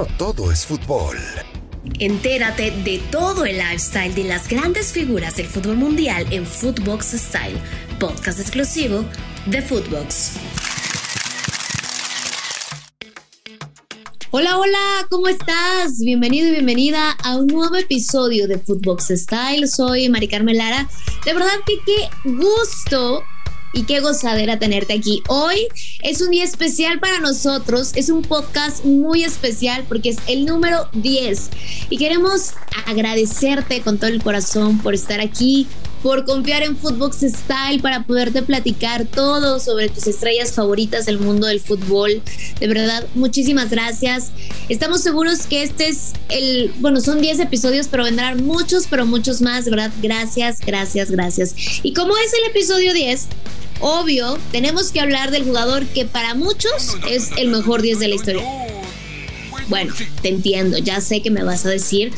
no todo es fútbol. Entérate de todo el lifestyle de las grandes figuras del fútbol mundial en Footbox Style, podcast exclusivo de Footbox. Hola, hola, ¿cómo estás? Bienvenido y bienvenida a un nuevo episodio de Footbox Style. Soy Mari Carmen Lara. De verdad que qué gusto y qué gozadera tenerte aquí. Hoy es un día especial para nosotros, es un podcast muy especial porque es el número 10 y queremos agradecerte con todo el corazón por estar aquí, por confiar en Footbox Style para poderte platicar todo sobre tus estrellas favoritas del mundo del fútbol. De verdad, muchísimas gracias. Estamos seguros que este es el, bueno, son 10 episodios, pero vendrán muchos, pero muchos más, ¿verdad? Gracias, gracias, gracias. Y como es el episodio 10, obvio, tenemos que hablar del jugador que para muchos es el mejor 10 de la historia. Bueno, te entiendo, ya sé que me vas a decir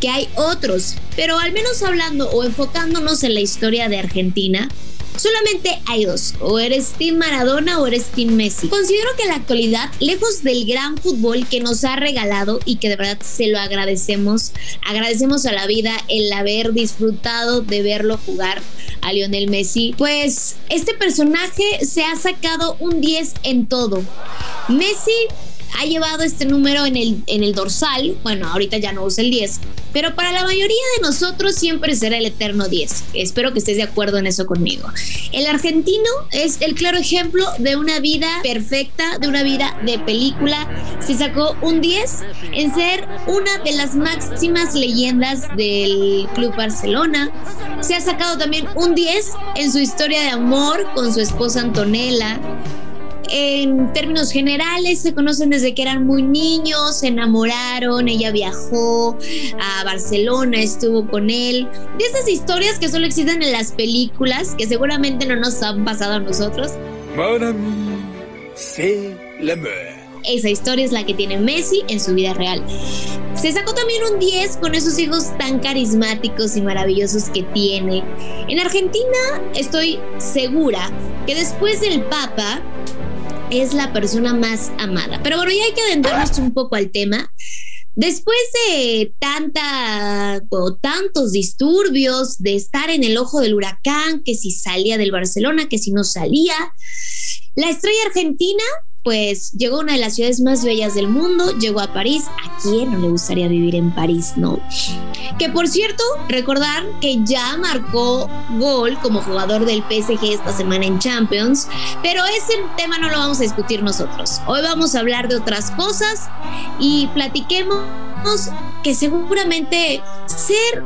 que hay otros, pero al menos hablando o enfocándonos en la historia de Argentina, Solamente hay dos, o eres Team Maradona o eres Team Messi. Considero que en la actualidad, lejos del gran fútbol que nos ha regalado y que de verdad se lo agradecemos, agradecemos a la vida el haber disfrutado de verlo jugar a Lionel Messi, pues este personaje se ha sacado un 10 en todo. Messi ha llevado este número en el, en el dorsal, bueno, ahorita ya no usa el 10, pero para la mayoría de nosotros siempre será el eterno 10. Espero que estés de acuerdo en eso conmigo. El argentino es el claro ejemplo de una vida perfecta, de una vida de película. Se sacó un 10 en ser una de las máximas leyendas del Club Barcelona. Se ha sacado también un 10 en su historia de amor con su esposa Antonella en términos generales se conocen desde que eran muy niños, se enamoraron, ella viajó a Barcelona, estuvo con él. De esas historias que solo existen en las películas, que seguramente no nos han pasado a nosotros. Esa historia es la que tiene Messi en su vida real. Se sacó también un 10 con esos hijos tan carismáticos y maravillosos que tiene. En Argentina estoy segura que después del Papa, es la persona más amada. Pero bueno, ya hay que adentrarnos un poco al tema. Después de tanta o tantos disturbios, de estar en el ojo del huracán, que si salía del Barcelona, que si no salía, la estrella argentina pues llegó a una de las ciudades más bellas del mundo, llegó a París. ¿A quién no le gustaría vivir en París, no? Que por cierto, recordar que ya marcó gol como jugador del PSG esta semana en Champions, pero ese tema no lo vamos a discutir nosotros. Hoy vamos a hablar de otras cosas y platiquemos que seguramente ser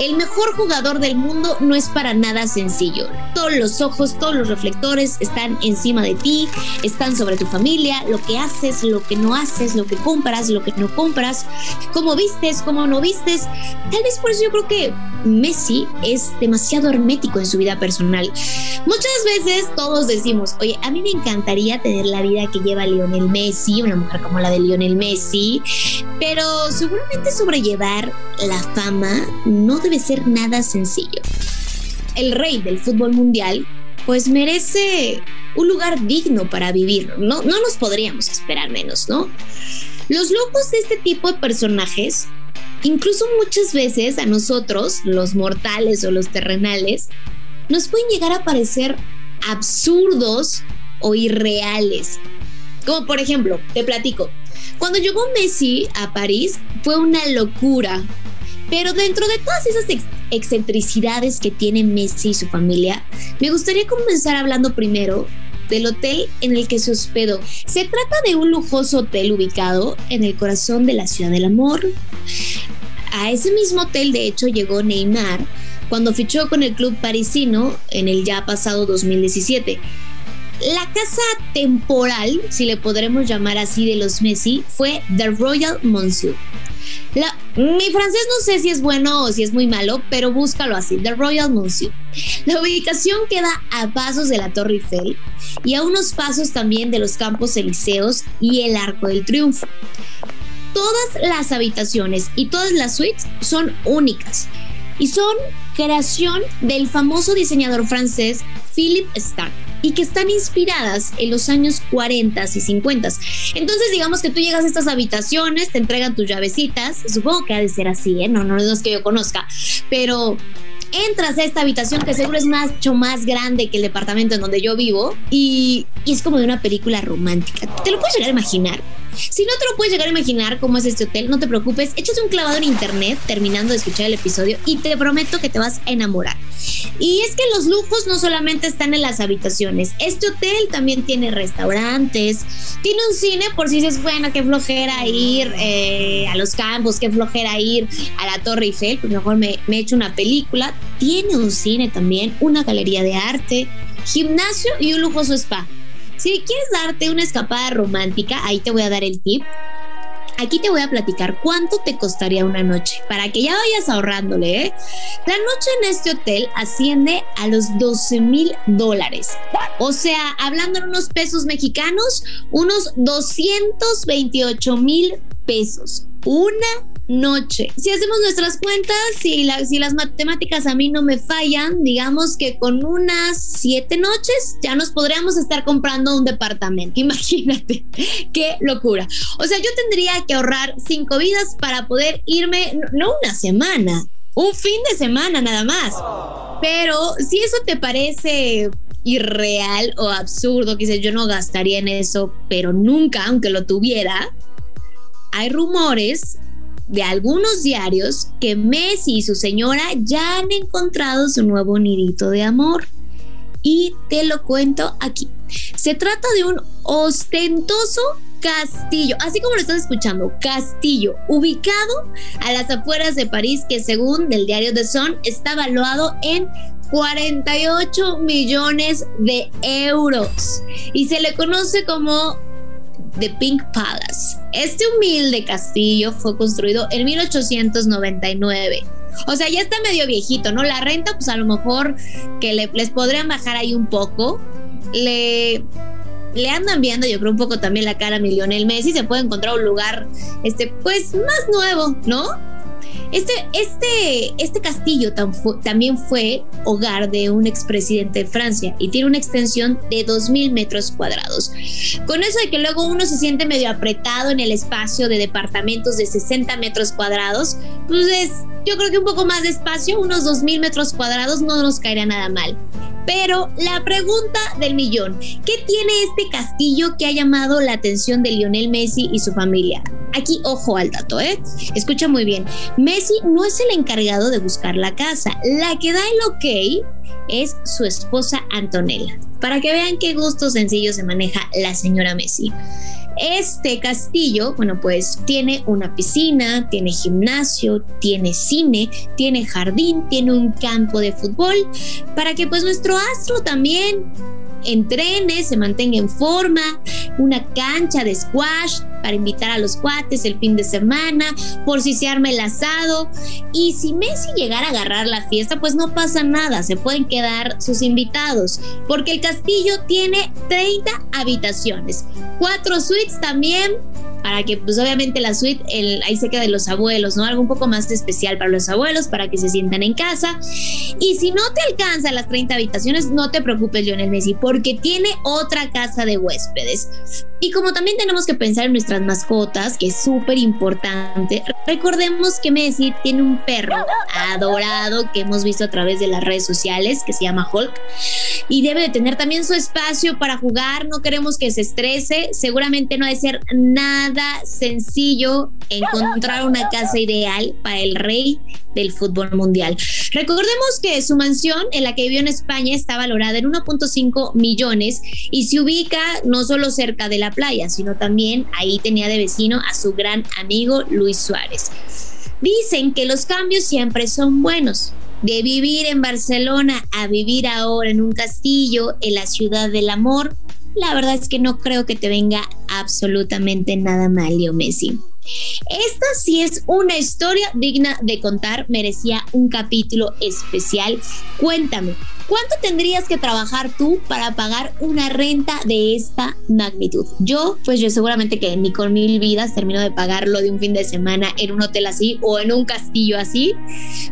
el mejor jugador del mundo no es para nada sencillo. Todos los ojos, todos los reflectores están encima de ti, están sobre tu familia, lo que haces, lo que no haces, lo que compras, lo que no compras, cómo vistes, cómo no vistes. Tal vez por eso yo creo que Messi es demasiado hermético en su vida personal. Muchas veces todos decimos, oye, a mí me encantaría tener la vida que lleva Lionel Messi, una mujer como la de Lionel Messi, pero seguramente sobrellevar la fama no debe ser nada sencillo. El rey del fútbol mundial pues merece un lugar digno para vivir. No, no nos podríamos esperar menos, ¿no? Los locos de este tipo de personajes, incluso muchas veces a nosotros, los mortales o los terrenales, nos pueden llegar a parecer absurdos o irreales. Como por ejemplo, te platico, cuando llegó Messi a París fue una locura, pero dentro de todas esas excentricidades que tiene Messi y su familia, me gustaría comenzar hablando primero del hotel en el que se hospedó. Se trata de un lujoso hotel ubicado en el corazón de la ciudad del amor. A ese mismo hotel, de hecho, llegó Neymar cuando fichó con el club parisino en el ya pasado 2017. La casa temporal, si le podremos llamar así, de los Messi fue The Royal Monsieur mi francés no sé si es bueno o si es muy malo, pero búscalo así, The Royal Monsieur. La ubicación queda a pasos de la Torre Eiffel y a unos pasos también de los Campos Elíseos y el Arco del Triunfo. Todas las habitaciones y todas las suites son únicas. y son creación del famoso diseñador francés Philippe Stark y que están inspiradas en los años 40 y 50. Entonces, digamos que tú llegas a estas habitaciones, te entregan tus llavecitas, supongo que ha de ser así, ¿eh? no, no, no es que yo conozca, pero entras a esta habitación que seguro es mucho más grande que el departamento en donde yo vivo y, y, es como de una película romántica. ¿Te lo puedes llegar a imaginar? Si no te lo puedes llegar a imaginar cómo es este hotel, no te preocupes, échate un clavado en internet terminando de escuchar el episodio y te prometo que te vas a enamorar. Y es que los lujos no solamente están en las habitaciones, este hotel también tiene restaurantes, tiene un cine por si dices, bueno, qué flojera ir eh, a los campos, qué flojera ir a la Torre Eiffel, pues mejor me, me echo una película. Tiene un cine también, una galería de arte, gimnasio y un lujoso spa. Si quieres darte una escapada romántica, ahí te voy a dar el tip. Aquí te voy a platicar cuánto te costaría una noche para que ya vayas ahorrándole. ¿eh? La noche en este hotel asciende a los 12 mil dólares. O sea, hablando en unos pesos mexicanos, unos 228 mil pesos. Una noche. Si hacemos nuestras cuentas, si, las matemáticas a mí no me fallan, digamos que con unas siete noches ya nos podríamos estar comprando un departamento. Imagínate, qué locura. O sea, yo tendría que ahorrar cinco vidas para poder irme, no una semana, un fin de semana nada más. Pero si eso te parece irreal o absurdo, que dices, yo no gastaría en eso, pero nunca, aunque lo tuviera, hay rumores de algunos diarios que Messi y su señora ya han encontrado su nuevo nidito de amor. Y te lo cuento aquí. Se trata de un ostentoso castillo, así como lo estás escuchando, castillo, ubicado a las afueras de París, que según el diario The Sun está valuado en 48 millones de euros y se le conoce como The Pink Palace. Este humilde castillo fue construido en 1899. O sea, ya está medio viejito, ¿no? La renta, pues a lo mejor que les podrían bajar ahí un poco. Le, le andan viendo, yo creo, un poco también la cara a Lionel Messi. Se puede encontrar un lugar, este, pues más nuevo, ¿no? Este, este, este castillo también fue hogar de un expresidente de Francia y tiene una extensión de 2.000 metros cuadrados. Con eso de que luego uno se siente medio apretado en el espacio de departamentos de 60 metros cuadrados, pues es, yo creo que un poco más de espacio, unos 2.000 metros cuadrados no nos caería nada mal. Pero la pregunta del millón, ¿qué tiene este castillo que ha llamado la atención de Lionel Messi y su familia? Aquí ojo al dato, ¿eh? Escucha muy bien. Messi no es el encargado de buscar la casa. La que da el ok es su esposa Antonella. Para que vean qué gusto sencillo se maneja la señora Messi. Este castillo, bueno, pues tiene una piscina, tiene gimnasio, tiene cine, tiene jardín, tiene un campo de fútbol, para que pues nuestro astro también entrene, se mantenga en forma, una cancha de squash para invitar a los cuates el fin de semana, por si se arma el asado. Y si Messi llegara a agarrar la fiesta, pues no pasa nada, se pueden quedar sus invitados, porque el castillo tiene 30 habitaciones, cuatro suites también para que pues obviamente la suite el, ahí se queda de los abuelos, ¿no? Algo un poco más especial para los abuelos, para que se sientan en casa. Y si no te alcanzan las 30 habitaciones, no te preocupes, Lionel Messi, porque tiene otra casa de huéspedes. Y como también tenemos que pensar en nuestras mascotas, que es súper importante, recordemos que Messi tiene un perro adorado que hemos visto a través de las redes sociales, que se llama Hulk, y debe de tener también su espacio para jugar, no queremos que se estrese, seguramente no ha de ser nada sencillo encontrar una casa ideal para el rey del fútbol mundial. Recordemos que su mansión en la que vivió en España está valorada en 1.5 millones y se ubica no solo cerca de la playa, sino también ahí tenía de vecino a su gran amigo Luis Suárez. Dicen que los cambios siempre son buenos. De vivir en Barcelona a vivir ahora en un castillo en la ciudad del amor, la verdad es que no creo que te venga absolutamente nada mal, Leo Messi. Esta sí es una historia digna de contar, merecía un capítulo especial. Cuéntame, ¿cuánto tendrías que trabajar tú para pagar una renta de esta magnitud? Yo, pues yo seguramente que ni con mil vidas termino de pagarlo de un fin de semana en un hotel así o en un castillo así,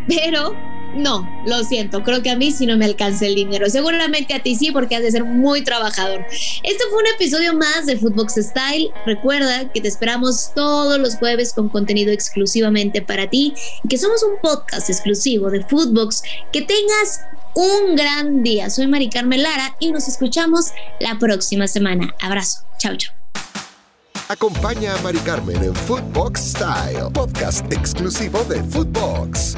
pero no, lo siento, creo que a mí sí no me alcanza el dinero. Seguramente a ti sí, porque has de ser muy trabajador. Este fue un episodio más de Footbox Style. Recuerda que te esperamos todos los jueves con contenido exclusivamente para ti y que somos un podcast exclusivo de Footbox. Que tengas un gran día. Soy Mari Carmen Lara y nos escuchamos la próxima semana. Abrazo. Chao, chao. Acompaña a Mari Carmen en Footbox Style, podcast exclusivo de Footbox.